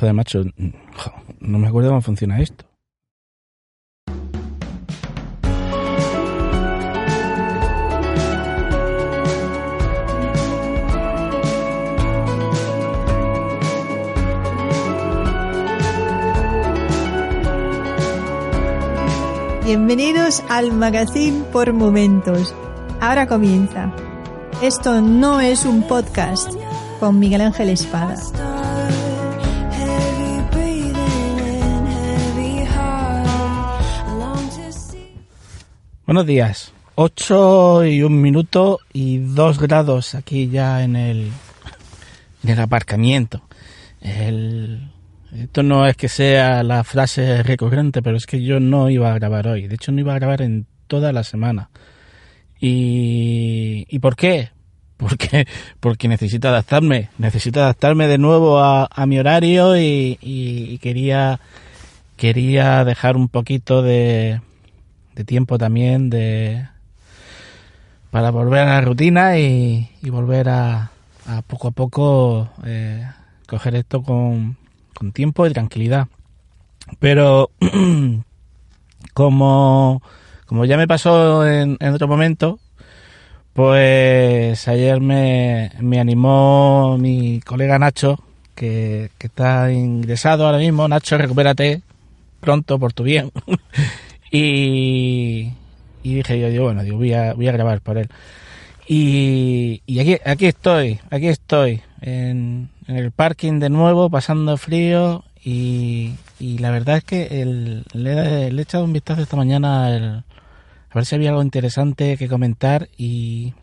Joder, macho, no me acuerdo cómo funciona esto. Bienvenidos al Magazine por Momentos. Ahora comienza. Esto no es un podcast con Miguel Ángel Espada. Buenos días. 8 y un minuto y 2 grados aquí ya en el, en el aparcamiento. El, esto no es que sea la frase recurrente, pero es que yo no iba a grabar hoy. De hecho, no iba a grabar en toda la semana. ¿Y, ¿y por qué? Porque, porque necesito adaptarme. Necesito adaptarme de nuevo a, mi horario y, y, y quería, quería dejar un poquito de, de tiempo también de para volver a la rutina y, y volver a, a, poco a poco eh, coger esto con, con tiempo y tranquilidad. Pero como, como ya me pasó en, en otro momento, pues ayer me, me animó mi colega Nacho, que, que está ingresado ahora mismo. Nacho, recupérate pronto por tu bien. y, y dije yo, digo, bueno, digo, voy a, voy a grabar por él. Y, y aquí, aquí estoy, aquí estoy, en, en el parking de nuevo, pasando frío y, y la verdad es que el, le, le, he echado un vistazo esta mañana a ver si había algo interesante que comentar y...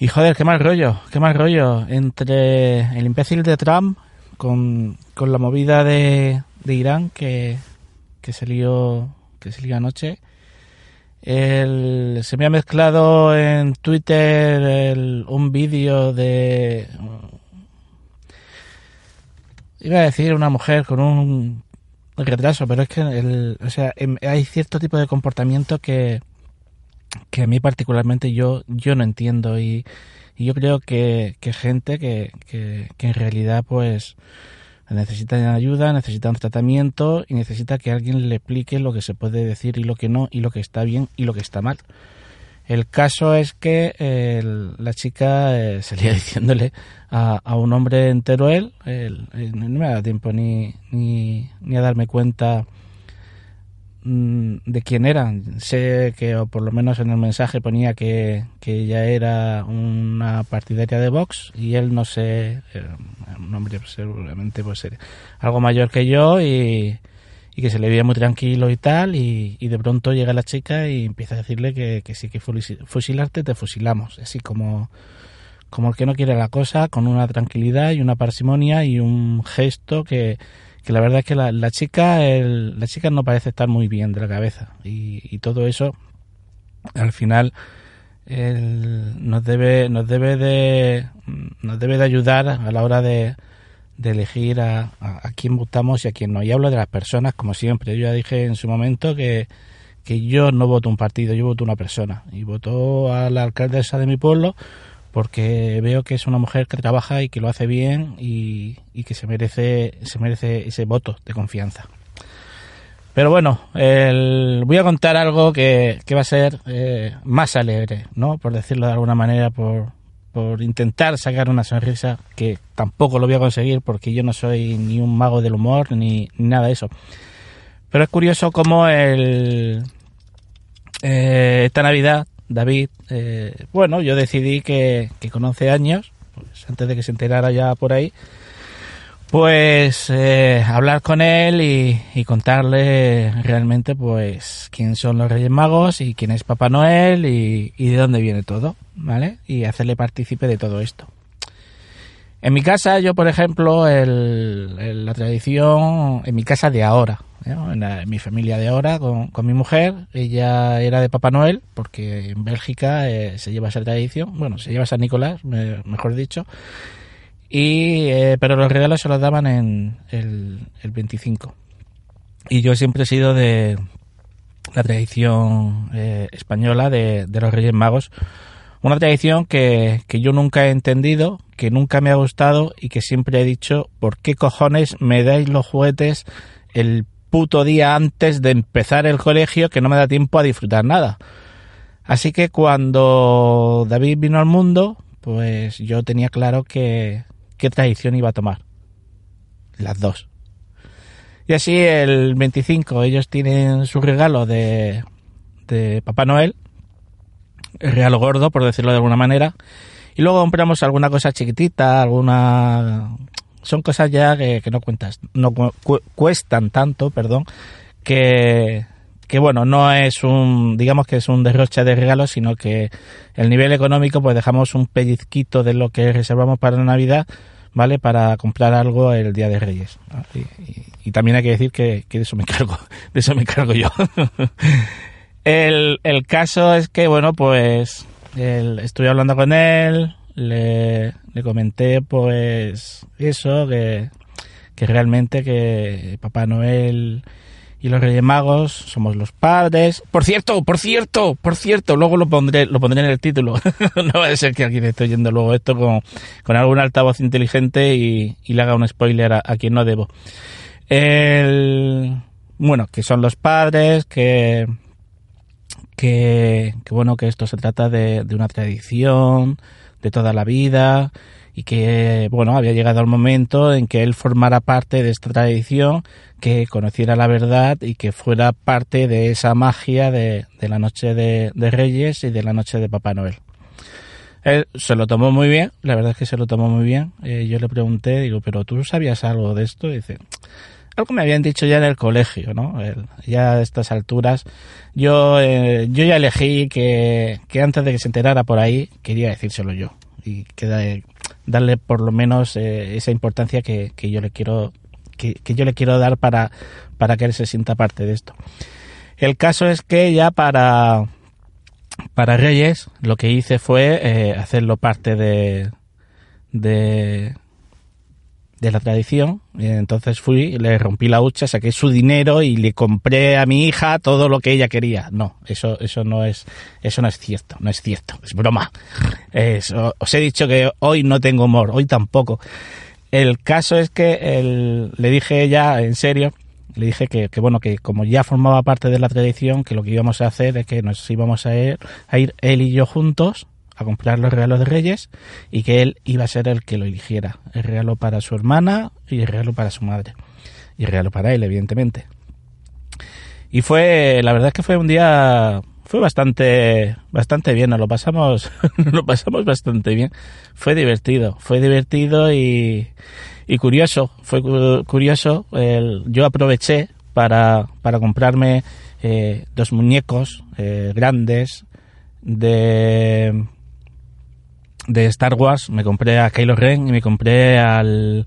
Y joder, qué mal rollo, qué mal rollo entre el imbécil de Trump con, con la movida de, de Irán que, que se lió, que se lió anoche. El, se me ha mezclado en Twitter un vídeo de iba a decir una mujer con un retraso, pero es que el, o sea, em, hay cierto tipo de comportamiento que, que a mí particularmente yo, yo no entiendo y, y yo creo que, que gente que, que en realidad pues necesitan ayuda, necesitan tratamiento y necesita que alguien le explique lo que se puede decir y lo que no, y lo que está bien y lo que está mal. El caso es que eh, la chica eh, salía diciéndole a, a, un hombre entero él, él, él, no me da tiempo ni, ni, ni a darme cuenta de quién era. Sé que, o por lo menos en el mensaje ponía que, que ella era una partidaria de Vox y él no sé, un hombre seguramente pues algo mayor que yo y y que se le veía muy tranquilo y tal, y, y, de pronto llega la chica y empieza a decirle que, que sí que fusilarte, te fusilamos, así como, como el que no quiere la cosa, con una tranquilidad y una parsimonia y un gesto que, que la verdad es que la, la chica, el, la chica no parece estar muy bien de la cabeza, y, y todo eso, al final, el, nos debe, nos debe de, nos debe de ayudar a la hora de, de elegir a, a, quién votamos y a quién no. Y hablo de las personas, como siempre. Yo ya dije en su momento que, que yo no voto un partido, yo voto una persona. Y voto a la alcaldesa de mi pueblo porque veo que es una mujer que trabaja y que lo hace bien y, y que se merece, se merece ese voto de confianza. Pero bueno, voy a contar algo que, que va a ser eh, más alegre, ¿no? Por decirlo de alguna manera, por, por intentar sacar una sonrisa, que tampoco lo voy a conseguir porque yo no soy ni un mago del humor ni, ni nada de eso. Pero es curioso cómo el, eh, esta Navidad, David, eh, bueno, yo decidí que, que con 11 años, pues antes de que se enterara ya por ahí, pues eh, hablar con él y, contarle realmente pues quién son los Reyes Magos y quién es Papá Noel y, y, de dónde viene todo, ¿vale? Y hacerle partícipe de todo esto. En mi casa, yo, por ejemplo, el, la tradición, en mi casa de ahora, ¿eh? en, mi familia de ahora, con, mi mujer, ella era de Papá Noel, porque en Bélgica eh, se lleva esa tradición, bueno, se lleva San Nicolás, mejor dicho, y eh, pero los regalos se los daban en el, el 25. Y yo siempre he sido de la tradición española de, de los Reyes Magos, una tradición que, que yo nunca he entendido, que nunca me ha gustado y que siempre he dicho, ¿por qué cojones me dais los juguetes el puto día antes de empezar el colegio que no me da tiempo a disfrutar nada? Así que cuando David vino al mundo, pues yo tenía claro que qué tradición iba a tomar. Las dos. Y así el 25 ellos tienen su regalo de, de Papá Noel el real gordo, por decirlo de alguna manera. Y luego compramos alguna cosa chiquitita, alguna... Son cosas ya que, no cuentas, no cuestan tanto, perdón, que, que bueno, no es un, digamos que es un derroche de regalos, sino que el nivel económico, pues dejamos un pellizquito de lo que reservamos para Navidad, ¿vale? Para comprar algo el Día de Reyes. Y, también hay que decir que, que, de eso me cargo, de eso me cargo yo. El, el caso es que, bueno, pues estuve hablando con él, le, le comenté pues eso, que, que realmente que Papá Noel y los Reyes Magos somos los padres. Por cierto, por cierto, por cierto, luego lo pondré, lo pondré en el título. no va a ser que alguien esté oyendo luego esto con, con algún altavoz inteligente y, y le haga un spoiler a, a, quien no debo. El, bueno, que son los padres, que, que, bueno, que esto se trata de, una tradición de toda la vida y que, bueno, había llegado el momento en que él formara parte de esta tradición, que conociera la verdad y que fuera parte de esa magia de, la noche de, Reyes y de la noche de Papá Noel. Se lo tomó muy bien, la verdad es que se lo tomó muy bien. Eh, yo le pregunté, digo, ¿pero tú sabías algo de esto? Y dice, algo me habían dicho ya en el colegio, ¿no? ya a estas alturas, yo, eh, yo ya elegí que, que, antes de que se enterara por ahí, quería decírselo yo y que darle por lo menos eh, esa importancia que, que, yo le quiero que, que, yo le quiero dar para, para que él se sienta parte de esto. El caso es que ya para, para Reyes lo que hice fue eh, hacerlo parte de, de de la tradición. Entonces fui, le rompí la hucha, saqué su dinero y le compré a mi hija todo lo que ella quería. No, eso, eso no es, eso no es cierto, no es cierto, es broma. os he dicho que hoy no tengo humor, hoy tampoco. El caso es que le dije ya en serio, le dije que, que, bueno, que como ya formaba parte de la tradición, que lo que íbamos a hacer es que nos íbamos a ir, a ir él y yo juntos a comprar los regalos de Reyes y que él iba a ser el que lo eligiera. El regalo para su hermana y el regalo para su madre. Y el regalo para él, evidentemente. Y fue, la verdad es que fue un día, fue bastante, bastante bien, nos lo pasamos, lo pasamos bastante bien. Fue divertido, fue divertido y, y curioso, fue curioso. Yo aproveché para, para comprarme eh, dos muñecos eh, grandes de de Star Wars me compré a Kylo Ren y me compré al,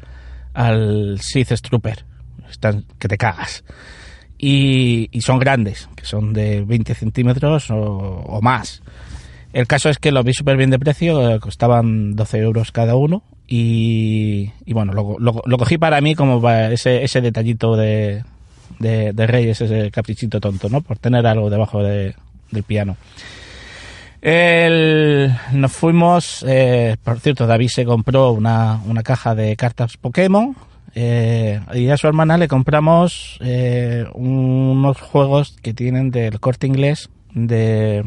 al Sith Trooper. Que te cagas. Y, son grandes, que son de 20 centímetros o, más. El caso es que lo vi súper bien de precio, eh, costaban 12 euros cada uno. Y, bueno, lo, lo, cogí para mí como ese, ese detallito de, de, de Reyes, ese caprichito tonto, ¿no? Por tener algo debajo de, del piano. Nos fuimos, eh, por cierto, David se compró una, una caja de cartas Pokémon eh, y a su hermana le compramos eh, unos juegos que tienen del corte inglés de,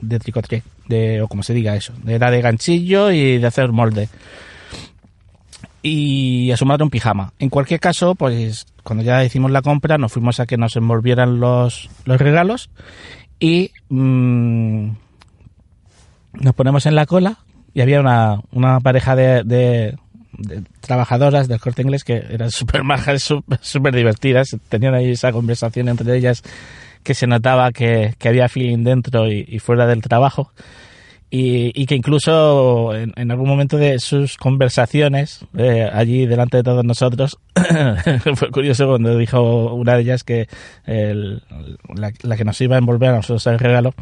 de tricotré, de, o como se diga eso, de la de ganchillo y de hacer molde. Y a su madre un pijama. En cualquier caso, pues cuando ya hicimos la compra, nos fuimos a que nos envolvieran los, los regalos y mm, nos ponemos en la cola y había una, una pareja de, de, trabajadoras del corte inglés que eran súper majas, súper divertidas. Tenían ahí esa conversación entre ellas que se notaba que, que había feeling dentro y, fuera del trabajo. y, que incluso en, algún momento de sus conversaciones eh, allí delante de todos nosotros fue curioso cuando dijo una de ellas que la, que nos iba a envolver a nosotros el regalo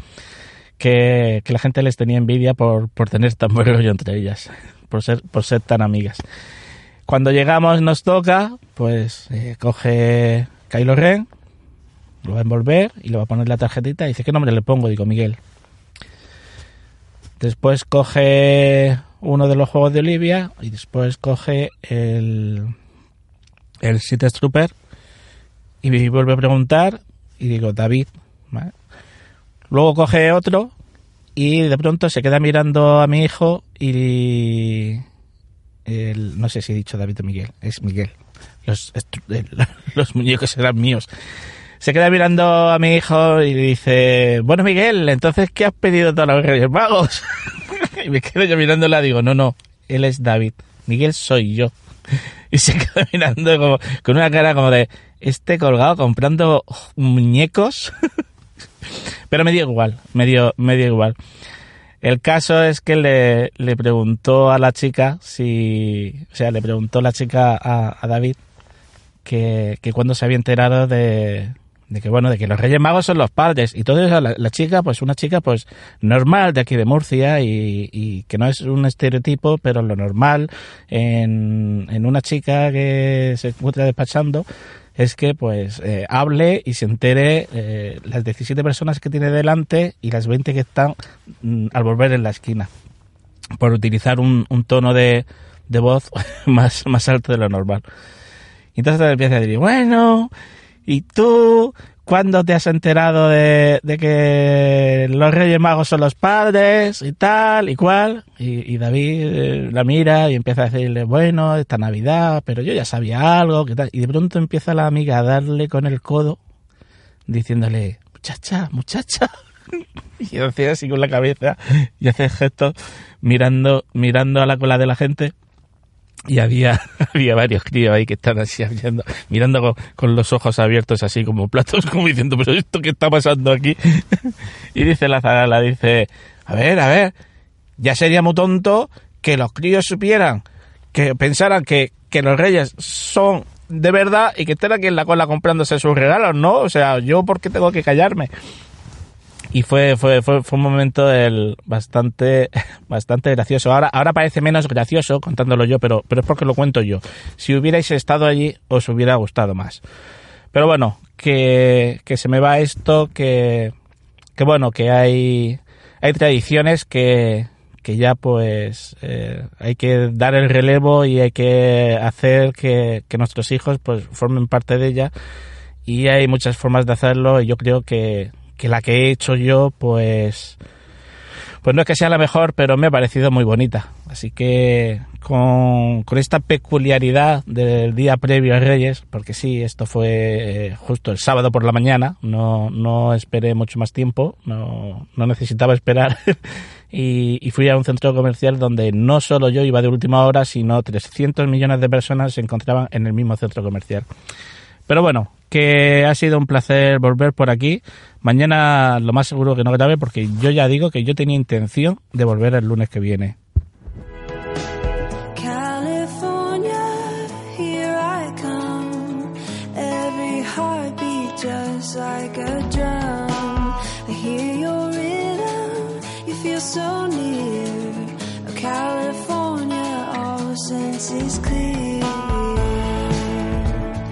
que, la gente les tenía envidia por, por tener tan buen rollo entre ellas por ser por ser tan amigas. Cuando llegamos nos toca pues eh, coge Kylo Ren lo va a envolver y le va a poner la tarjetita y dice qué nombre le pongo digo Miguel. Después coge uno de los juegos de Olivia y después coge el, el City Trooper y me vuelve a preguntar y digo David. Luego coge otro y de pronto se queda mirando a mi hijo y el, no sé si he dicho David o Miguel, es Miguel. Los, los muñecos eran míos se queda mirando a mi hijo y dice, bueno Miguel, entonces ¿qué has pedido todos los Reyes Magos? y me quedo yo mirándola, digo, no, no, él es David, Miguel soy yo. Y se queda mirando con una cara como de, este colgado comprando muñecos. Pero me dio igual, me dio, me dio igual. El caso es que le, le, preguntó a la chica si, o sea, le preguntó la chica a, a David que, que cuando se había enterado de, de que bueno, de que los Reyes Magos son los padres y todo eso, la, chica, pues una chica pues normal de aquí de Murcia y, que no es un estereotipo, pero lo normal en, en una chica que se encuentra despachando es que pues eh, hable y se entere eh, las 17 personas que tiene delante y las 20 que están mm, al volver en la esquina por utilizar un, un tono de, de voz más, más alto de lo normal. Y entonces empieza a decir, bueno, ¿Y tú cuándo te has enterado de, que los Reyes Magos son los padres y tal y cual? Y, David eh, la mira y empieza a decirle, bueno, esta Navidad, pero yo ya sabía algo, que tal. Y de pronto empieza la amiga a darle con el codo, diciéndole, muchacha, muchacha. Y hacía así con la cabeza y hace gestos mirando, mirando a la cola de la gente y había, había varios críos ahí que están así mirando, mirando con, los ojos abiertos así como platos, como diciendo, pero esto qué está pasando aquí. y dice la zagala, dice, a ver, a ver, ya sería muy tonto que los críos supieran, que pensaran que, que los reyes son de verdad y que estén aquí en la cola comprándose sus regalos, ¿no? O sea, yo por qué tengo que callarme y fue, fue, fue, fue un momento el bastante, bastante gracioso. Ahora, ahora parece menos gracioso contándolo yo, pero, pero es porque lo cuento yo. Si hubierais estado allí, os hubiera gustado más. Pero bueno, que, que se me va esto, que, que bueno, que hay, hay tradiciones que, que ya pues eh, hay que dar el relevo y hay que hacer que, que nuestros hijos pues formen parte de ella y hay muchas formas de hacerlo y yo creo que, que la que he hecho yo, pues, pues no es que sea la mejor, pero me ha parecido muy bonita. Así que con, con esta peculiaridad del día previo a Reyes, porque sí, esto fue eh, justo el sábado por la mañana, no, no esperé mucho más tiempo, no, no necesitaba esperar. y, y, fui a un centro comercial donde no solo yo iba de última hora, sino 300 millones de personas se encontraban en el mismo centro comercial. Pero bueno, que ha sido un placer volver por aquí. Mañana lo más seguro que no grabe porque yo ya digo que yo tenía intención de volver el lunes que viene.